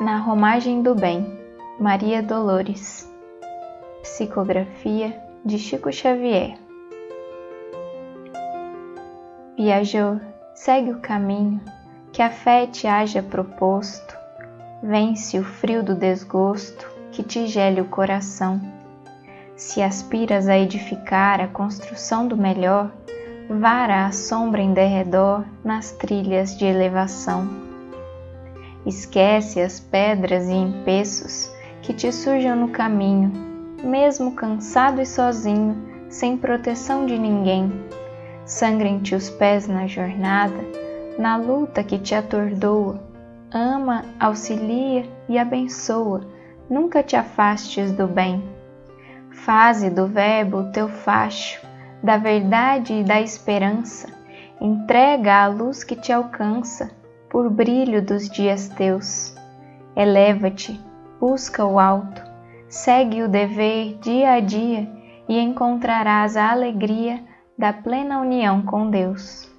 Na Romagem do Bem, Maria Dolores. Psicografia de Chico Xavier. Viajou, segue o caminho que a fé te haja proposto, vence o frio do desgosto que te gele o coração. Se aspiras a edificar a construção do melhor, vara a sombra em derredor nas trilhas de elevação Esquece as pedras e empeços que te surjam no caminho, mesmo cansado e sozinho, sem proteção de ninguém. Sangrem-te os pés na jornada, na luta que te atordoa. Ama, auxilia e abençoa, nunca te afastes do bem. Faze do Verbo teu facho, da verdade e da esperança, entrega a luz que te alcança por brilho dos dias teus. Eleva-te, busca o alto, segue o dever dia a dia e encontrarás a alegria da plena união com Deus.